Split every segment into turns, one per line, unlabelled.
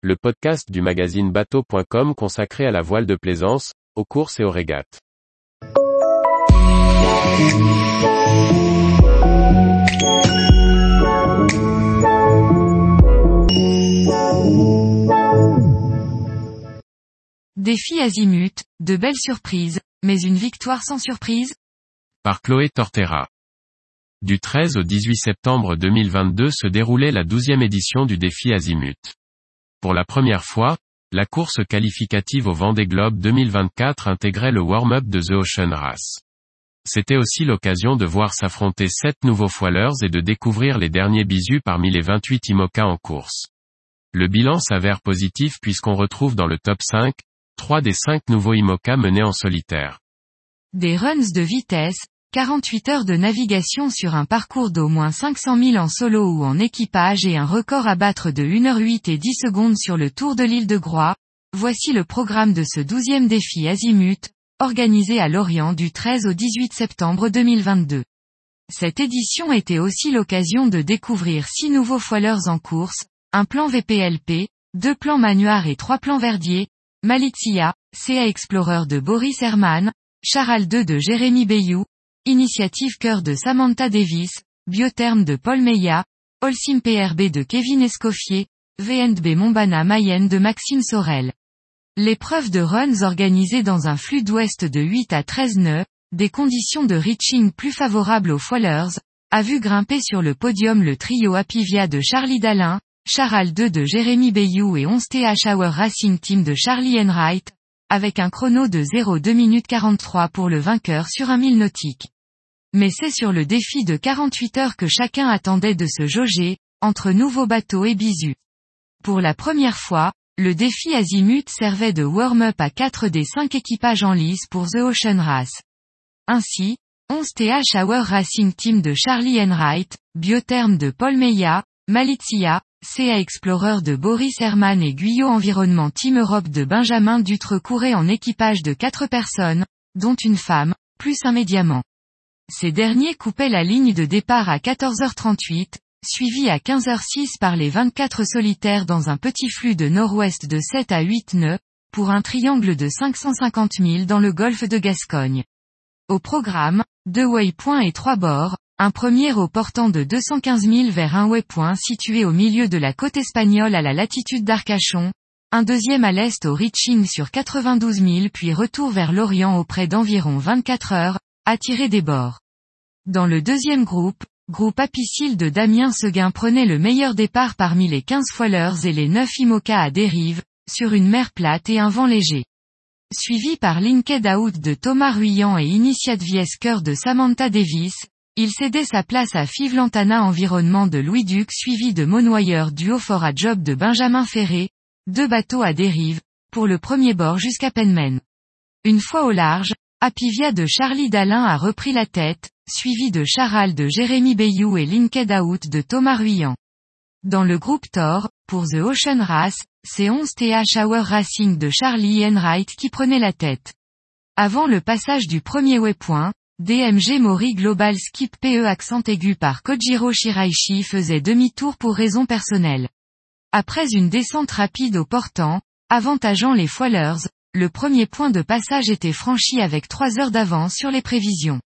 le podcast du magazine bateau.com consacré à la voile de plaisance, aux courses et aux régates.
Défi azimut, de belles surprises, mais une victoire sans surprise?
Par Chloé Tortera. Du 13 au 18 septembre 2022 se déroulait la douzième édition du défi azimut. Pour la première fois, la course qualificative au Vendée Globe 2024 intégrait le warm-up de The Ocean Race. C'était aussi l'occasion de voir s'affronter sept nouveaux foilers et de découvrir les derniers bisus parmi les 28 IMOCA en course. Le bilan s'avère positif puisqu'on retrouve dans le top 5, trois des cinq nouveaux IMOCA menés en solitaire.
Des runs de vitesse, 48 heures de navigation sur un parcours d'au moins 500 000 en solo ou en équipage et un record à battre de 1h08 et 10 secondes sur le tour de l'île de Groix, voici le programme de ce douzième défi Azimut, organisé à Lorient du 13 au 18 septembre 2022. Cette édition était aussi l'occasion de découvrir six nouveaux foilers en course, un plan VPLP, deux plans Manuard et trois plans Verdier, Malizia, CA Explorer de Boris Herman, Charal 2 de Jérémy Bayou, Initiative Cœur de Samantha Davis, Biotherme de Paul Meillat, Holcim PRB de Kevin Escoffier, VNB Montbana Mayenne de Maxime Sorel. L'épreuve de runs organisée dans un flux d'ouest de 8 à 13 nœuds, des conditions de reaching plus favorables aux foilers, a vu grimper sur le podium le trio Apivia de Charlie Dalin, Charal 2 de Jérémy Bayou et 11 TH Hour Racing Team de Charlie Enright, avec un chrono de 0,2 minutes 43 pour le vainqueur sur un mille nautique. Mais c'est sur le défi de 48 heures que chacun attendait de se jauger, entre nouveaux bateaux et bisus. Pour la première fois, le défi Azimut servait de warm-up à 4 des 5 équipages en lice pour The Ocean Race. Ainsi, 11 TH Hour Racing Team de Charlie Enright, Biotherme de Paul Meillat, Malizia, CA Explorer de Boris Herman et Guyot Environnement Team Europe de Benjamin Dutre couraient en équipage de 4 personnes, dont une femme, plus un médiamant. Ces derniers coupaient la ligne de départ à 14h38, suivi à 15h06 par les 24 solitaires dans un petit flux de nord-ouest de 7 à 8 nœuds, pour un triangle de 550 000 dans le golfe de Gascogne. Au programme, deux waypoints et trois bords, un premier au portant de 215 000 vers un waypoint situé au milieu de la côte espagnole à la latitude d'Arcachon, un deuxième à l'est au reaching sur 92 000 puis retour vers l'Orient auprès d'environ 24 heures, attiré des bords. Dans le deuxième groupe, groupe apicile de Damien Seguin prenait le meilleur départ parmi les 15 foilers et les 9 IMOCA à dérive, sur une mer plate et un vent léger. Suivi par Linked Out de Thomas Ruyant et Initiate Cœur de Samantha Davis, il cédait sa place à Five Lantana Environnement de Louis Duc suivi de Monoyeur Duo Fort à Job de Benjamin Ferré, deux bateaux à dérive, pour le premier bord jusqu'à Penmen. Une fois au large, Apivia de Charlie Dalin a repris la tête, suivi de Charal de Jérémy Bayou et Linked Out de Thomas Ruyant. Dans le groupe Thor, pour The Ocean Race, c'est 11 TH Hour Racing de Charlie Enright qui prenait la tête. Avant le passage du premier waypoint, DMG Mori Global Skip PE accent aigu par Kojiro Shiraishi faisait demi-tour pour raison personnelle. Après une descente rapide au portant, avantageant les foilers, le premier point de passage était franchi avec trois heures d'avance sur les prévisions.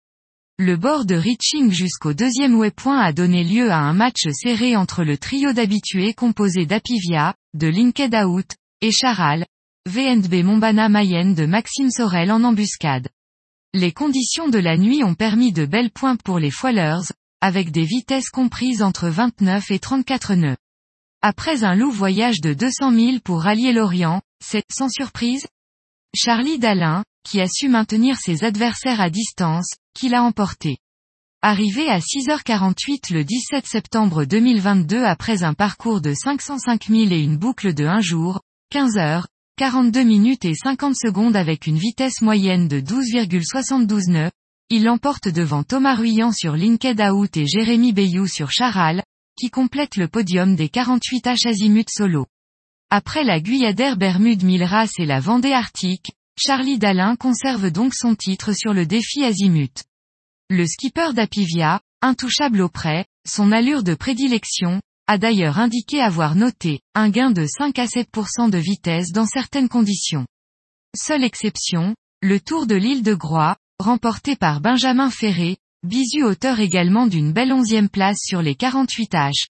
Le bord de reaching jusqu'au deuxième waypoint a donné lieu à un match serré entre le trio d'habitués composé d'Apivia, de Linked Out, et Charal, VNB Montbana Mayenne de Maxime Sorel en embuscade. Les conditions de la nuit ont permis de belles pointes pour les foilers, avec des vitesses comprises entre 29 et 34 nœuds. Après un loup voyage de 200 000 pour rallier l'Orient, c'est, sans surprise, Charlie Dalin, qui a su maintenir ses adversaires à distance, qui l'a emporté. Arrivé à 6h48 le 17 septembre 2022 après un parcours de 505 000 et une boucle de 1 jour, 15 h 42 minutes et 50 secondes avec une vitesse moyenne de 12,72 nœuds, il l'emporte devant Thomas Ruyant sur Linked Out et Jérémy Bayou sur Charal, qui complète le podium des 48 H azimut solo. Après la Guyadère Bermude Milras et la Vendée Arctique, Charlie Dalin conserve donc son titre sur le défi azimut. Le skipper d'Apivia, intouchable auprès, son allure de prédilection, a d'ailleurs indiqué avoir noté un gain de 5 à 7% de vitesse dans certaines conditions. Seule exception, le Tour de l'île de Groix, remporté par Benjamin Ferré, bisu auteur également d'une belle onzième place sur les 48 H.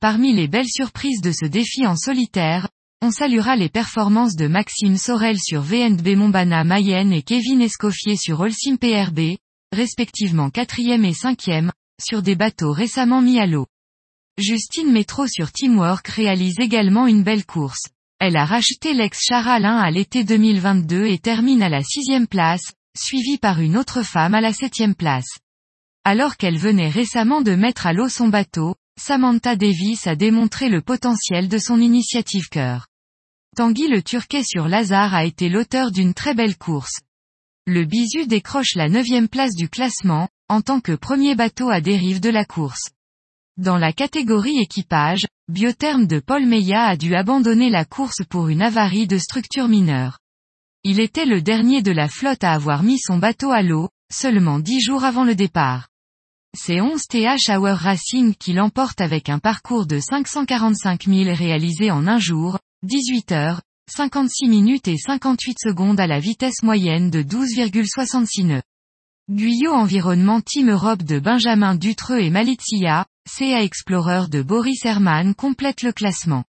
Parmi les belles surprises de ce défi en solitaire, on saluera les performances de Maxime Sorel sur VNB Montbana Mayenne et Kevin Escoffier sur Holcim PRB, respectivement quatrième et cinquième, sur des bateaux récemment mis à l'eau. Justine Métro sur Teamwork réalise également une belle course. Elle a racheté l'ex Charalin à l'été 2022 et termine à la sixième place, suivie par une autre femme à la septième place. Alors qu'elle venait récemment de mettre à l'eau son bateau, Samantha Davis a démontré le potentiel de son initiative cœur. Tanguy le Turquet sur Lazare a été l'auteur d'une très belle course. Le Bisu décroche la neuvième place du classement, en tant que premier bateau à dérive de la course. Dans la catégorie équipage, Biotherme de Paul Meillat a dû abandonner la course pour une avarie de structure mineure. Il était le dernier de la flotte à avoir mis son bateau à l'eau, seulement dix jours avant le départ. C'est 11 TH Hour Racing qui l'emporte avec un parcours de 545 000 réalisé en un jour, 18 heures, 56 minutes et 58 secondes à la vitesse moyenne de 12,66 nœuds. Guyot Environnement Team Europe de Benjamin Dutreux et Malizia, CA Explorer de Boris Herman complète le classement.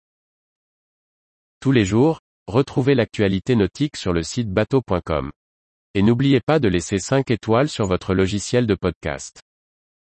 Tous les jours, retrouvez l'actualité nautique sur le site bateau.com. Et n'oubliez pas de laisser 5 étoiles sur votre logiciel de podcast.